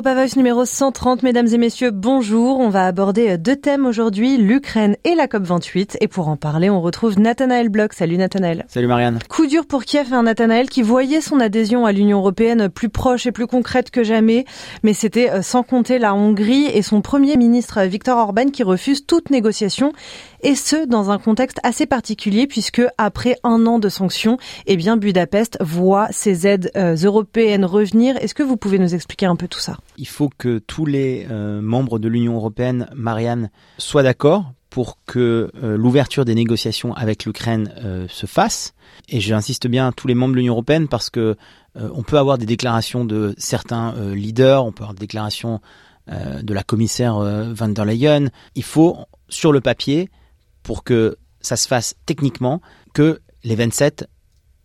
Europa Voice numéro 130, mesdames et messieurs, bonjour. On va aborder deux thèmes aujourd'hui, l'Ukraine et la COP28. Et pour en parler, on retrouve Nathanaël Bloch. Salut Nathanaël. Salut Marianne. Coup dur pour Kiev, un Nathanaël qui voyait son adhésion à l'Union Européenne plus proche et plus concrète que jamais. Mais c'était euh, sans compter la Hongrie et son premier ministre Viktor Orban qui refuse toute négociation. Et ce, dans un contexte assez particulier puisque après un an de sanctions, eh bien, Budapest voit ses aides euh, européennes revenir. Est-ce que vous pouvez nous expliquer un peu tout ça? Il faut que tous les euh, membres de l'Union européenne, Marianne, soient d'accord pour que euh, l'ouverture des négociations avec l'Ukraine se fasse. Et j'insiste bien tous les membres de l'Union européenne parce que on peut avoir des déclarations de certains leaders, on peut avoir des déclarations de la commissaire van der Leyen. Il faut sur le papier pour que ça se fasse techniquement que les 27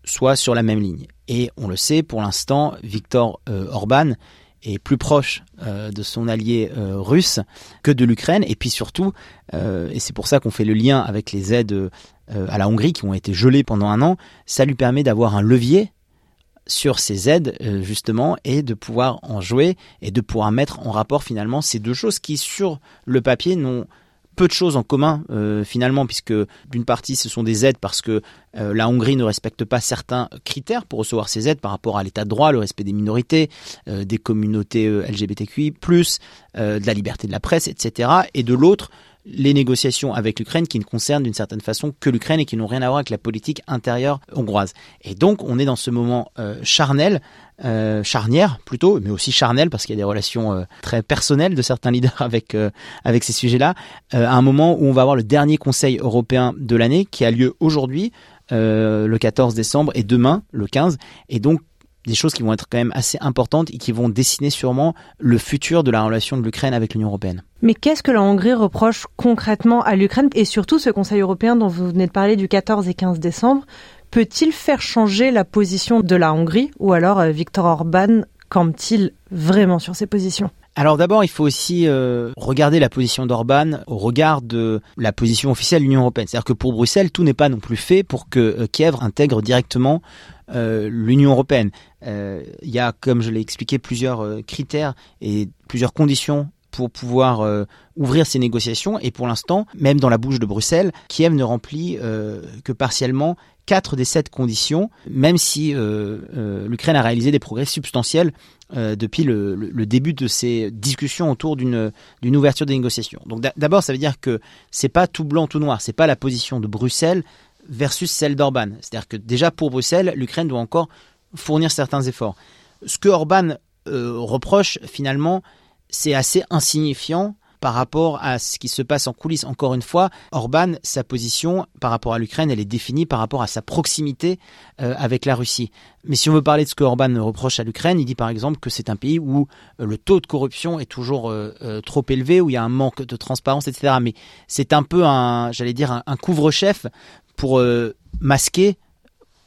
soient sur la même ligne. Et on le sait, pour l'instant, Viktor Orban est plus proche euh, de son allié euh, russe que de l'Ukraine. Et puis surtout, euh, et c'est pour ça qu'on fait le lien avec les aides à la Hongrie qui ont été gelées pendant un an, ça lui permet d'avoir un levier sur ces aides justement et de pouvoir en jouer et de pouvoir mettre en rapport finalement ces deux choses qui sur le papier n'ont peu de choses en commun euh, finalement, puisque d'une partie ce sont des aides parce que euh, la Hongrie ne respecte pas certains critères pour recevoir ces aides par rapport à l'état de droit, le respect des minorités, euh, des communautés LGBTQI, de la liberté de la presse, etc. Et de l'autre, les négociations avec l'Ukraine qui ne concernent d'une certaine façon que l'Ukraine et qui n'ont rien à voir avec la politique intérieure hongroise. Et donc on est dans ce moment euh, charnel, euh, charnière plutôt, mais aussi charnel parce qu'il y a des relations euh, très personnelles de certains leaders avec avec ces sujets-là, à un moment où on va avoir le dernier Conseil européen de l'année qui a lieu aujourd'hui, le 14 décembre, et demain, le 15. Et donc des choses qui vont être quand même assez importantes et qui vont dessiner sûrement le futur de la relation de l'Ukraine avec l'Union européenne. Mais qu'est-ce que la Hongrie reproche concrètement à l'Ukraine et surtout ce Conseil européen dont vous venez de parler du 14 et 15 décembre peut-il faire changer la position de la Hongrie ou alors euh, Viktor Orban campe-t-il vraiment sur ses positions? Alors d'abord, il faut aussi euh, regarder la position d'Orban au regard de la position officielle de l'Union européenne. C'est-à-dire que pour Bruxelles, tout n'est pas non plus fait pour que euh, Kiev intègre directement euh, l'Union européenne. Il y a, comme je l'ai expliqué, plusieurs critères et plusieurs conditions pour pouvoir ouvrir ces négociations. Et pour l'instant, même dans la bouche de Bruxelles, Kiev ne remplit que partiellement quatre des sept conditions, même si euh, euh, l'Ukraine a réalisé des progrès substantiels euh, depuis le, début de ces discussions autour d'une ouverture des négociations. Donc d'abord, ça veut dire que c'est pas tout blanc tout noir, c'est pas la position de Bruxelles versus celle d'Orban. C'est-à-dire que déjà pour Bruxelles, l'Ukraine doit encore fournir certains efforts. Ce que Orban reproche finalement, c'est assez insignifiant par rapport à ce qui se passe en coulisses. Encore une fois, Orban, sa position par rapport à l'Ukraine, elle est définie par rapport à sa proximité euh, avec la Russie. Mais si on veut parler de ce que Orban reproche à l'Ukraine, il dit par exemple que c'est un pays où euh, le taux de corruption est toujours euh, trop élevé, où il y a un manque de transparence, etc. Mais c'est un peu un, j'allais dire, un, couvre-chef pour masquer,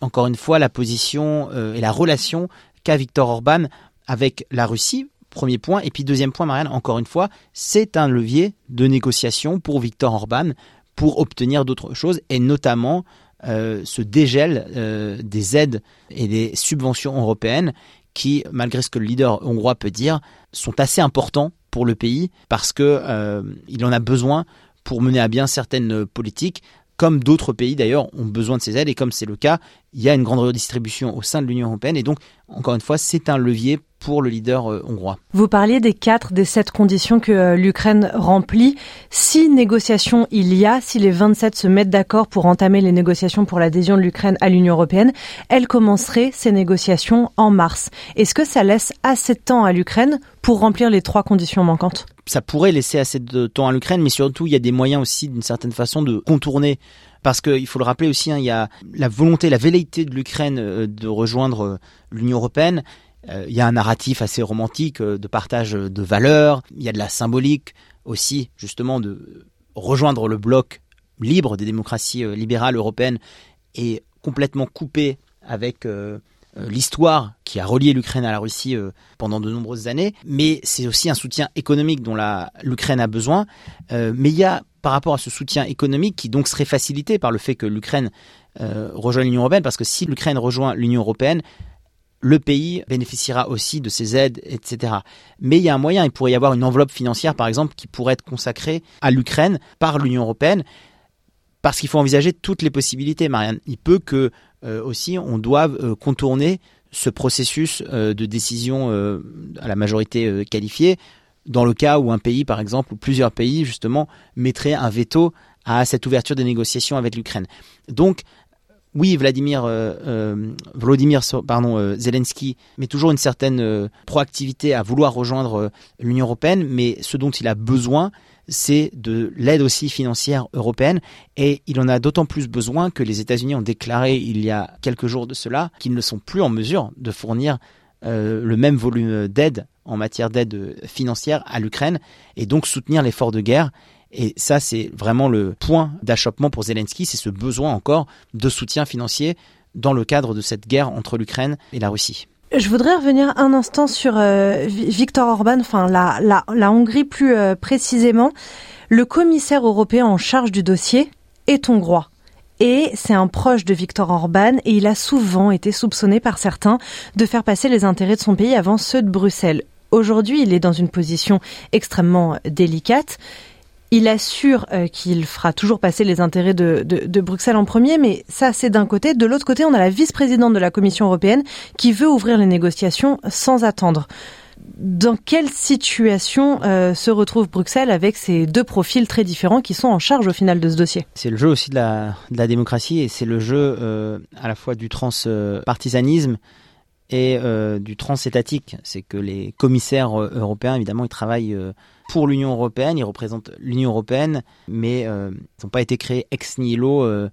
encore une fois, la position et la relation qu'a Viktor Orban avec la Russie, Premier point. Et puis deuxième point, Marianne, encore une fois, c'est un levier de négociation pour Viktor Orban pour obtenir d'autres choses et notamment euh, ce dégel euh, des aides et des subventions européennes qui, malgré ce que le leader hongrois peut dire, sont assez importants pour le pays parce que euh, il en a besoin pour mener à bien certaines politiques comme d'autres pays d'ailleurs ont besoin de ces aides et comme c'est le cas, il y a une grande redistribution au sein de l'Union européenne et donc encore une fois c'est un levier pour le leader euh, hongrois. Vous parliez des quatre, des sept conditions que euh, l'Ukraine remplit. Si négociations il y a, si les 27 se mettent d'accord pour entamer les négociations pour l'adhésion de l'Ukraine à l'Union européenne, elles commenceraient ces négociations en mars. Est-ce que ça laisse assez de temps à l'Ukraine pour remplir les trois conditions manquantes? Ça pourrait laisser assez de temps à l'Ukraine, mais surtout il y a des moyens aussi d'une certaine façon de contourner parce qu'il faut le rappeler aussi, hein, il y a la volonté, la velléité de l'Ukraine euh, de rejoindre l'Union européenne. Euh, il y a un narratif assez romantique euh, de partage de valeurs, il y a de la symbolique aussi, justement, de rejoindre le bloc libre des démocraties euh, libérales européennes et complètement coupé avec l'histoire qui a relié l'Ukraine à la Russie pendant de nombreuses années, mais c'est aussi un soutien économique dont l'Ukraine a besoin. mais il y a par rapport à ce soutien économique qui donc serait facilité par le fait que l'Ukraine rejoigne l'Union européenne, parce que si l'Ukraine rejoint l'Union européenne, le pays bénéficiera aussi de ces aides, etc. Mais il y a un moyen, il pourrait y avoir une enveloppe financière, par exemple, qui pourrait être consacrée à l'Ukraine par l'Union européenne, parce qu'il faut envisager toutes les possibilités, Marianne. Il peut que euh, aussi on doive euh, contourner ce processus euh, de décision à la majorité qualifiée, dans le cas où un pays, par exemple, ou plusieurs pays, justement, mettraient un veto à cette ouverture des négociations avec l'Ukraine. Donc, oui, Vladimir, euh, euh, Vladimir pardon, euh, Zelensky met toujours une certaine proactivité à vouloir rejoindre l'Union européenne, mais ce dont il a besoin, c'est de l'aide aussi financière européenne, et il en a d'autant plus besoin que les États-Unis ont déclaré il y a quelques jours de cela qu'ils ne sont plus en mesure de fournir le même volume d'aide en matière d'aide financière à l'Ukraine, et donc soutenir l'effort de guerre. Et ça, c'est vraiment le point d'achoppement pour Zelensky, c'est ce besoin encore de soutien financier dans le cadre de cette guerre entre l'Ukraine et la Russie. Je voudrais revenir un instant sur euh, Viktor Orban, enfin la, Hongrie plus euh, précisément. Le commissaire européen en charge du dossier est hongrois. Et c'est un proche de Viktor Orban et il a souvent été soupçonné par certains de faire passer les intérêts de son pays avant ceux de Bruxelles. Aujourd'hui, il est dans une position extrêmement délicate. Il assure euh, qu'il fera toujours passer les intérêts de, Bruxelles en premier, mais ça c'est d'un côté. De l'autre côté, on a la vice-présidente de la Commission européenne qui veut ouvrir les négociations sans attendre. Dans quelle situation euh, se retrouve Bruxelles avec ces deux profils très différents qui sont en charge au final de ce dossier? C'est le jeu aussi de la, de la démocratie et c'est le jeu euh, à la fois du transpartisanisme et du transétatique. C'est que les commissaires européens, évidemment, ils travaillent pour l'Union européenne, ils représentent l'Union européenne, mais euh, ils n'ont pas été créés ex nihilo euh,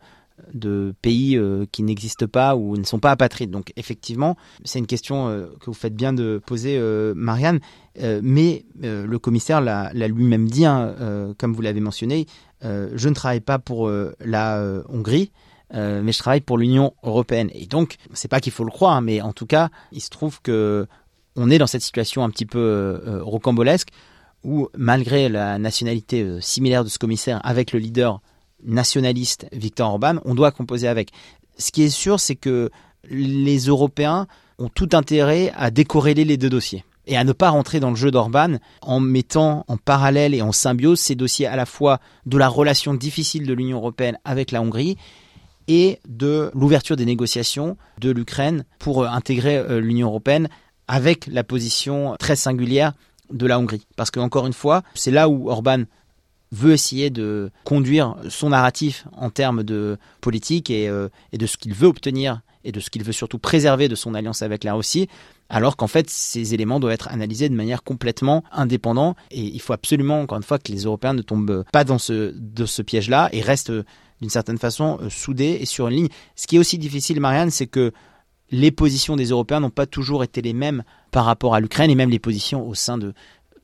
de pays euh, qui n'existent pas ou ne sont pas apatrides. Donc effectivement, c'est une question que vous faites bien de poser, Marianne, mais le commissaire l'a lui-même dit, hein, comme vous l'avez mentionné, je ne travaille pas pour la Hongrie. Mais je travaille pour l'Union européenne. Et donc, c'est pas qu'il faut le croire, mais en tout cas, il se trouve que on est dans cette situation un petit peu rocambolesque où, malgré la nationalité euh, similaire de ce commissaire avec le leader nationaliste Viktor Orban, on doit composer avec. Ce qui est sûr, c'est que les Européens ont tout intérêt à décorréler les deux dossiers et à ne pas rentrer dans le jeu d'Orban en mettant en parallèle et en symbiose ces dossiers à la fois de la relation difficile de l'Union européenne avec la Hongrie et de l'ouverture des négociations de l'Ukraine pour euh, intégrer euh, l'Union européenne avec la position très singulière de la Hongrie. Parce que, encore une fois, c'est là où Orban veut essayer de conduire son narratif en termes de politique et, euh, et de ce qu'il veut obtenir et de ce qu'il veut surtout préserver de son alliance avec la Russie, alors qu'en fait ces éléments doivent être analysés de manière complètement indépendante et il faut absolument encore une fois que les Européens ne tombent pas dans ce piège-là et restent d'une certaine façon euh, soudés et sur une ligne. Ce qui est aussi difficile, Marianne, c'est que les positions des Européens n'ont pas toujours été les mêmes par rapport à l'Ukraine et même les positions au sein de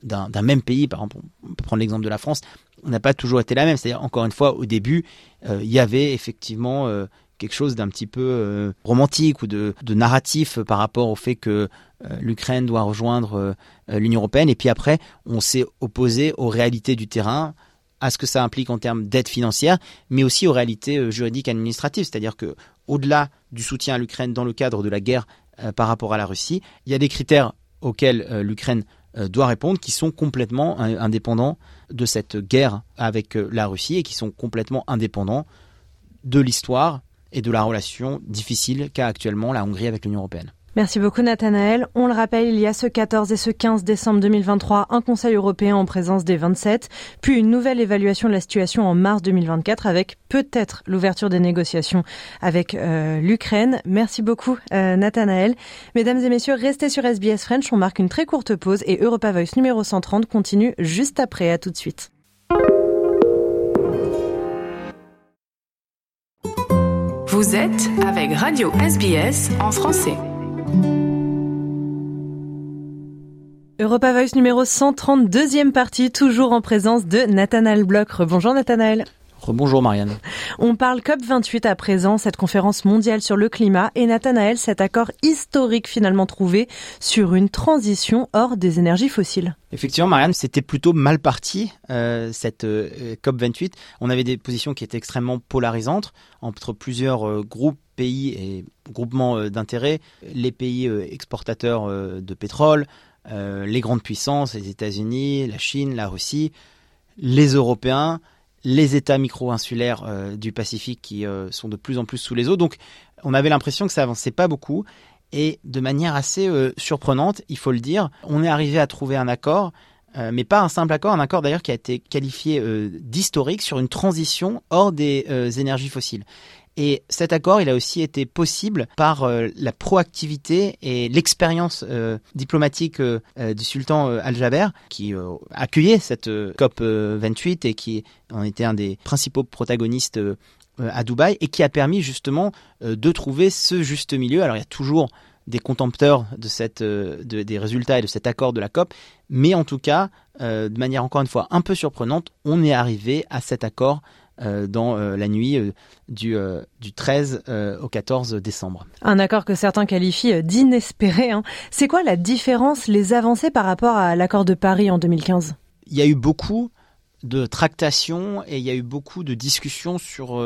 d'un même pays, par exemple, on peut prendre l'exemple de la France, on n'a pas toujours été la même. C'est-à-dire, encore une fois, au début, euh, il y avait effectivement euh, quelque chose d'un petit peu romantique ou de, narratif par rapport au fait que l'Ukraine doit rejoindre l'Union européenne. Et puis après, on s'est opposé aux réalités du terrain, à ce que ça implique en termes d'aide financière, mais aussi aux réalités juridiques et administratives. C'est-à-dire que au-delà du soutien à l'Ukraine dans le cadre de la guerre euh, par rapport à la Russie, il y a des critères auxquels euh, l'Ukraine euh, doit répondre qui sont complètement indépendants de cette guerre avec la Russie et qui sont complètement indépendants de l'histoire et de la relation difficile qu'a actuellement la Hongrie avec l'Union européenne. Merci beaucoup Nathanaël. On le rappelle, il y a ce 14 et ce 15 décembre 2023 un Conseil européen en présence des 27, puis une nouvelle évaluation de la situation en mars 2024 avec peut-être l'ouverture des négociations avec euh, l'Ukraine. Merci beaucoup euh, Nathanaël. Mesdames et messieurs, restez sur SBS French, on marque une très courte pause et Europa Voice numéro 130 continue juste après. À tout de suite. Vous êtes avec Radio SBS en français. Europa Voice numéro 132e partie, toujours en présence de Nathanaël Bloch. Bonjour Nathanaël. Rebonjour Marianne. On parle COP28 à présent, cette conférence mondiale sur le climat, et Nathanaël, cet accord historique finalement trouvé sur une transition hors des énergies fossiles. Effectivement, Marianne, c'était plutôt mal parti, euh, cette euh, COP28. On avait des positions qui étaient extrêmement polarisantes entre plusieurs euh, groupes, pays et groupements euh, d'intérêt, les pays exportateurs de pétrole, les grandes puissances, les États-Unis, la Chine, la Russie, les Européens, les États micro-insulaires euh, du Pacifique qui euh, sont de plus en plus sous les eaux. Donc on avait l'impression que ça avançait pas beaucoup. Et de manière assez euh, surprenante, il faut le dire, on est arrivé à trouver un accord, mais pas un simple accord, un accord d'ailleurs qui a été qualifié d'historique sur une transition hors des énergies fossiles. Et cet accord, il a aussi été possible par euh, la proactivité et l'expérience euh, diplomatique euh, du sultan Al-Jaber, qui accueillait cette COP euh, 28 et qui en était un des principaux protagonistes à Dubaï, et qui a permis justement de trouver ce juste milieu. Alors il y a toujours des contempteurs de des résultats et de cet accord de la COP, mais en tout cas, de manière encore une fois un peu surprenante, on est arrivé à cet accord euh, dans euh, la nuit euh, du, du 13 euh, au 14 décembre. Un accord que certains qualifient d'inespéré. hein. C'est quoi la différence, les avancées par rapport à l'accord de Paris en 2015 Il y a eu beaucoup de tractations et il y a eu beaucoup de discussions sur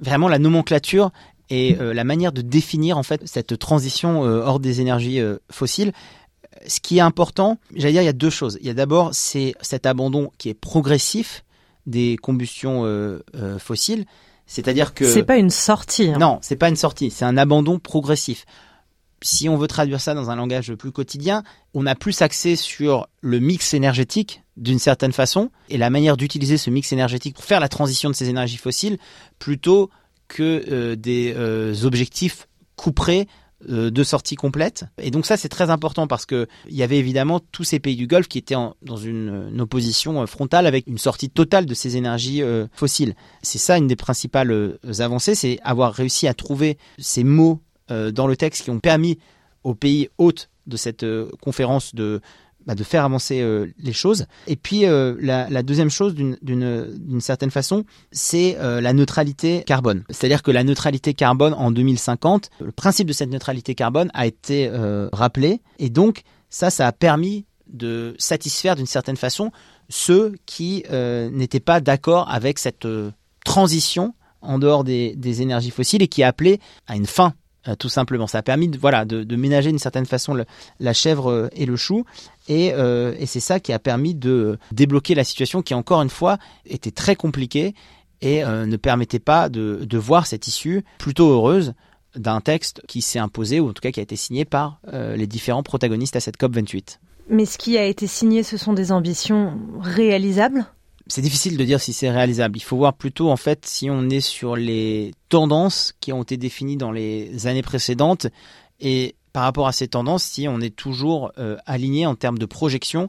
vraiment la nomenclature et la manière de définir en fait cette transition hors des énergies fossiles. Ce qui est important, j'allais dire, il y a deux choses. Il y a d'abord c'est cet abandon qui est progressif des combustions euh, euh, fossiles, c'est-à-dire que C'est pas une sortie. hein. non, c'est pas une sortie, c'est un abandon progressif. Si on veut traduire ça dans un langage plus quotidien, on a plus axé sur le mix énergétique d'une certaine façon et la manière d'utiliser ce mix énergétique pour faire la transition de ces énergies fossiles plutôt que euh, des objectifs couperés de sortie complète. Et donc ça c'est très important parce que il y avait évidemment tous ces pays du Golfe qui étaient en- dans une, une opposition euh, frontale avec une sortie totale de ces énergies euh, fossiles. C'est ça une des principales euh, avancées, c'est avoir réussi à trouver ces mots euh, dans le texte qui ont permis aux pays hôtes de cette euh, conférence de bah, de faire avancer euh, les choses. Et puis euh, la, deuxième chose, d'une- certaine façon, c'est euh, la neutralité carbone. C'est-à-dire que la neutralité carbone en 2050, le principe de cette neutralité carbone a été rappelé, et donc ça, ça a permis de satisfaire d'une certaine façon ceux qui n'étaient pas d'accord avec cette transition en dehors des, des énergies fossiles et qui appelaient à une fin euh, tout simplement. Ça a permis de, voilà, de, ménager d'une certaine façon la chèvre euh, et le chou. Et, euh, et c'est ça qui a permis de débloquer la situation qui, encore une fois, était très compliquée et ne permettait pas de, voir cette issue plutôt heureuse d'un texte qui s'est imposé, ou en tout cas qui a été signé par les différents protagonistes à cette COP 28. Mais ce qui a été signé, ce sont des ambitions réalisables? C'est difficile de dire si c'est réalisable. Il faut voir plutôt en fait si on est sur les tendances qui ont été définies dans les années précédentes et par rapport à ces tendances, si on est toujours euh, aligné en termes de projection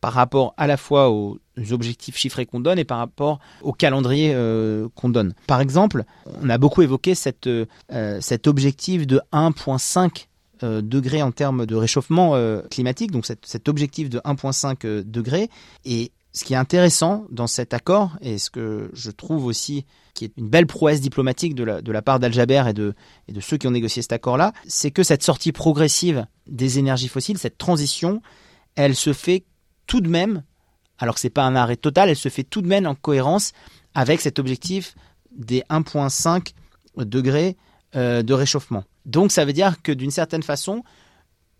par rapport à la fois aux objectifs chiffrés qu'on donne et par rapport au calendrier euh, qu'on donne. Par exemple, on a beaucoup évoqué euh, cet objectif de 1,5 euh, degrés en termes de réchauffement climatique, donc cet, objectif de 1,5 euh, degrés. Et ce qui est intéressant dans cet accord, et ce que je trouve aussi qui est une belle prouesse diplomatique de la, de la part d'Al-Jaber et de, et de ceux qui ont négocié cet accord-là, c'est que cette sortie progressive des énergies fossiles, cette transition, elle se fait tout de même, alors que c'est pas un arrêt total, elle se fait tout de même en cohérence avec cet objectif des 1,5 degrés euh, de réchauffement. Donc ça veut dire que d'une certaine façon,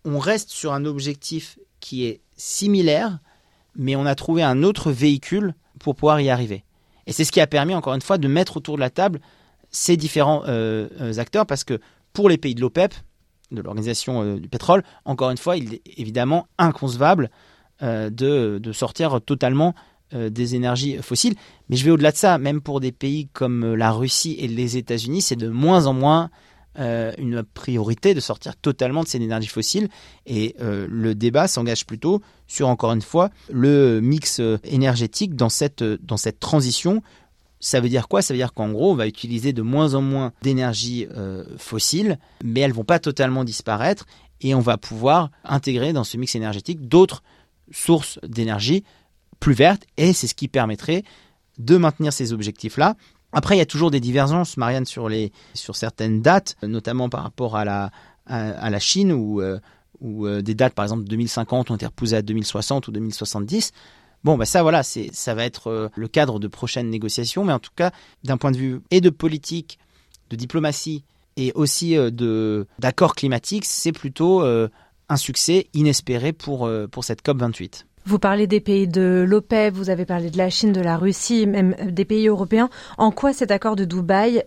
on reste sur un objectif qui est similaire, mais on a trouvé un autre véhicule pour pouvoir y arriver. Et c'est ce qui a permis, encore une fois, de mettre autour de la table ces différents euh, euh, acteurs, parce que pour les pays de l'OPEP, de l'Organisation euh, du pétrole, encore une fois, il est évidemment inconcevable de, de, sortir totalement des énergies fossiles. Mais je vais au-delà de ça, même pour des pays comme la Russie et les États-Unis, c'est de moins en moins euh, une priorité de sortir totalement de ces énergies fossiles. Et euh, le débat s'engage plutôt sur encore une fois le mix euh, énergétique dans cette dans cette transition. Ça veut dire quoi? Ça veut dire qu'en gros, on va utiliser de moins en moins d'énergie euh, fossile, mais elles vont pas totalement disparaître et on va pouvoir intégrer dans ce mix énergétique d'autres sources d'énergie plus vertes. Et c'est ce qui permettrait de maintenir ces objectifs-là. Après, il y a toujours des divergences, Marianne, sur, certaines dates, notamment par rapport à la, Chine, où, euh, euh, des dates, par exemple, 2050 ont été repoussées à 2060 ou 2070. Bon, bah ça, voilà, c'est, ça va être euh, le cadre de prochaines négociations, mais en tout cas, d'un point de vue et de politique, de diplomatie et aussi de, d'accords climatiques, c'est plutôt un succès inespéré pour, cette COP 28. Vous parlez des pays de l'OPEP, vous avez parlé de la Chine, de la Russie, même des pays européens. En quoi cet accord de Dubaï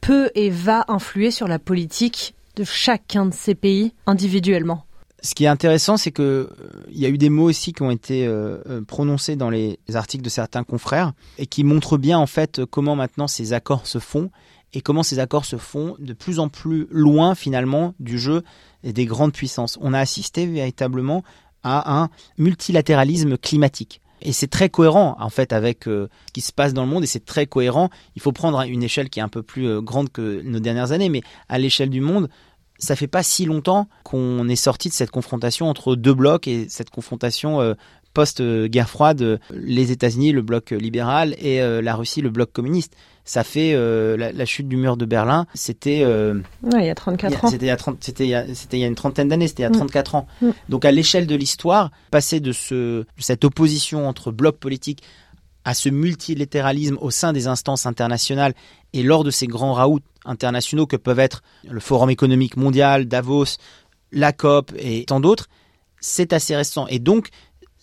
peut et va influer sur la politique de chacun de ces pays individuellement? Ce qui est intéressant, c'est que euh, y a eu des mots aussi qui ont été euh, euh, prononcés dans les articles de certains confrères et qui montrent bien en fait comment maintenant ces accords se font et comment ces accords se font de plus en plus loin finalement du jeu des grandes puissances. On a assisté véritablement à un multilatéralisme climatique. Et c'est très cohérent en fait avec euh, ce qui se passe dans le monde et c'est très cohérent. Il faut prendre une échelle qui est un peu plus euh, grande que nos dernières années, mais à l'échelle du monde, ça fait pas si longtemps qu'on est sorti de cette confrontation entre deux blocs et cette confrontation euh, post-guerre froide, les États-Unis, le bloc libéral, et la Russie, le bloc communiste ça fait euh, la, chute du mur de Berlin, c'était euh, il y a 34 ans. C'était il y a c'était il y a une trentaine d'années, c'était il y a 34 mm. ans. Mm. Donc à l'échelle de l'histoire, passer de ce cette opposition entre blocs politiques à ce multilatéralisme au sein des instances internationales et lors de ces grands raouts internationaux que peuvent être le Forum économique mondial, Davos, la COP et tant d'autres, c'est assez récent. Et donc,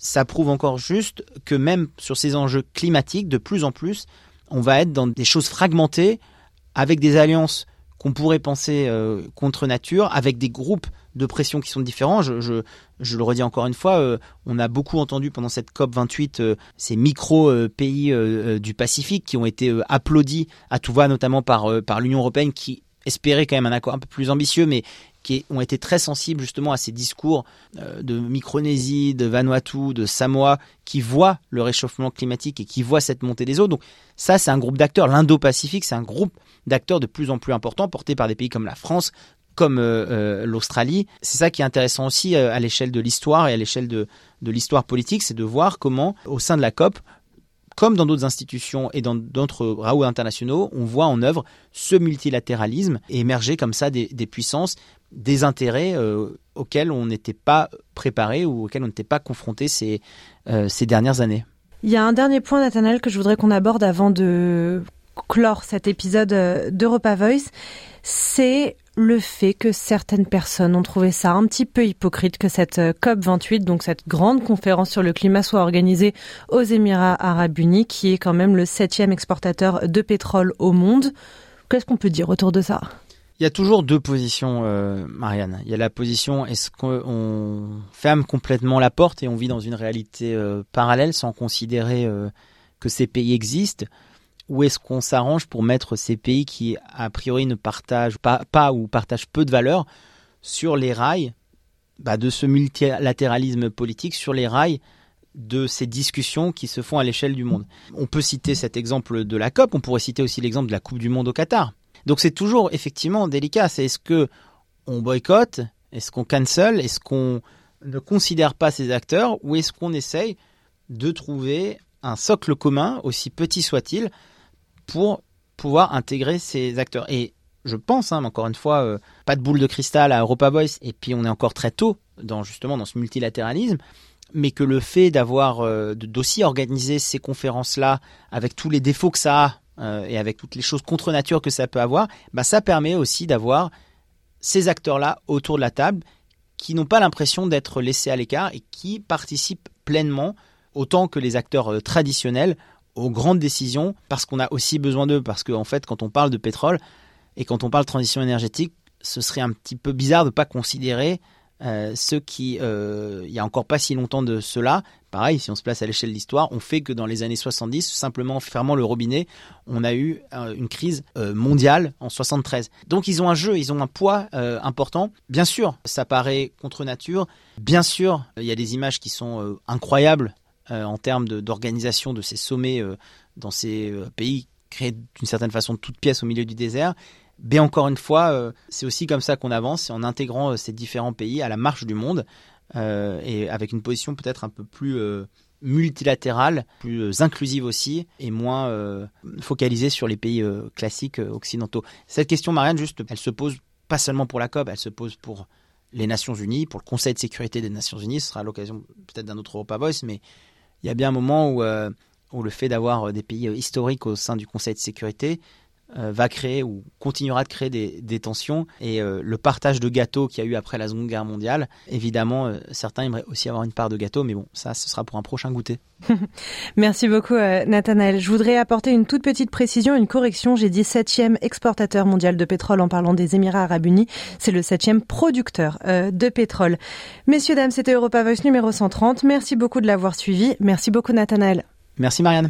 ça prouve encore juste que même sur ces enjeux climatiques, de plus en plus, on va être dans des choses fragmentées, avec des alliances qu'on pourrait penser euh, contre nature, avec des groupes de pression qui sont différents. Je, le redis encore une fois, euh, on a beaucoup entendu pendant cette COP 28 euh, ces micro-pays du Pacifique qui ont été applaudis à tout va, notamment par, par l'Union européenne qui espérait quand même un accord un peu plus ambitieux, mais qui ont été très sensibles justement à ces discours de Micronésie, de Vanuatu, de Samoa, qui voient le réchauffement climatique et qui voient cette montée des eaux. Donc ça, c'est un groupe d'acteurs. L'Indo-Pacifique, c'est un groupe d'acteurs de plus en plus important, porté par des pays comme la France, comme euh, euh, l'Australie. C'est ça qui est intéressant aussi euh, à l'échelle de l'histoire et à l'échelle de l'histoire politique, c'est de voir comment, au sein de la COP, comme dans d'autres institutions et dans d'autres raouts internationaux, on voit en œuvre ce multilatéralisme et émerger comme ça des, puissances, des intérêts auxquels on n'était pas préparé ou auxquels on n'était pas confronté ces, ces dernières années. Il y a un dernier point, Nathanaël, que je voudrais qu'on aborde avant de clore cet épisode euh, d'Europa Voice. C'est le fait que certaines personnes ont trouvé ça un petit peu hypocrite que cette euh, COP28, donc cette grande conférence sur le climat, soit organisée aux Émirats arabes unis, qui est quand même le septième exportateur de pétrole au monde. Qu'est-ce qu'on peut dire autour de ça? Il y a toujours deux positions, euh, Marianne. Il y a la position est-ce qu'on ferme complètement la porte et on vit dans une réalité parallèle sans considérer que ces pays existent? Ou est-ce qu'on s'arrange pour mettre ces pays qui a priori ne partagent pas, ou partagent peu de valeurs sur les rails bah, de ce multilatéralisme politique, sur les rails de ces discussions qui se font à l'échelle du monde. On peut citer cet exemple de la COP, on pourrait citer aussi l'exemple de la Coupe du Monde au Qatar. Donc c'est toujours effectivement délicat. C'est est-ce que on boycotte, est-ce qu'on cancel, est-ce qu'on ne considère pas ces acteurs, ou est-ce qu'on essaye de trouver un socle commun, aussi petit soit-il, pour pouvoir intégrer ces acteurs. Et je pense, hein, encore une fois, euh, pas de boule de cristal à Europa Voice, et puis on est encore très tôt dans justement dans ce multilatéralisme, mais que le fait d'avoir euh, d'aussi organiser ces conférences-là avec tous les défauts que ça a euh, et avec toutes les choses contre nature que ça peut avoir, bah, ça permet aussi d'avoir ces acteurs-là autour de la table qui n'ont pas l'impression d'être laissés à l'écart et qui participent pleinement, autant que les acteurs euh, traditionnels, aux grandes décisions, parce qu'on a aussi besoin d'eux, parce qu'en en fait, quand on parle de pétrole et quand on parle de transition énergétique, ce serait un petit peu bizarre de ne pas considérer euh, ceux qui, il y a encore pas si longtemps de cela, Pareil, si on se place à l'échelle de l'histoire, on fait que dans les années 70, simplement en fermant le robinet, on a eu euh, une crise euh, mondiale en 73. Donc ils ont un jeu, ils ont un poids euh, important. Bien sûr, ça paraît contre nature. Bien sûr, il y a des images qui sont incroyables en termes d'organisation de, ces sommets dans ces pays créés d'une certaine façon de toutes pièces au milieu du désert. Mais encore une fois, c'est aussi comme ça qu'on avance, en intégrant ces différents pays à la marche du monde. et avec une position peut-être un peu plus multilatérale, plus inclusive aussi, et moins focalisée sur les pays classiques occidentaux. Cette question, Marianne, juste, elle se pose pas seulement pour la COP, elle se pose pour les Nations Unies, pour le Conseil de sécurité des Nations Unies. Ce sera l'occasion peut-être d'un autre Europa Voice, mais il y a bien un moment où, où le fait d'avoir des pays historiques au sein du Conseil de sécurité euh, va créer ou continuera de créer des, tensions. Et euh, le partage de gâteaux qu'il y a eu après la Seconde Guerre mondiale, évidemment, euh, certains aimeraient aussi avoir une part de gâteau, mais bon, ça, ce sera pour un prochain goûter. Merci beaucoup, Nathanaël. Je voudrais apporter une toute petite précision, une correction. J'ai dit septième exportateur mondial de pétrole en parlant des Émirats arabes unis. C'est le septième producteur de pétrole. Messieurs, dames, c'était Europa Voice numéro 130. Merci beaucoup de l'avoir suivi. Merci beaucoup, Nathanaël. Merci, Marianne.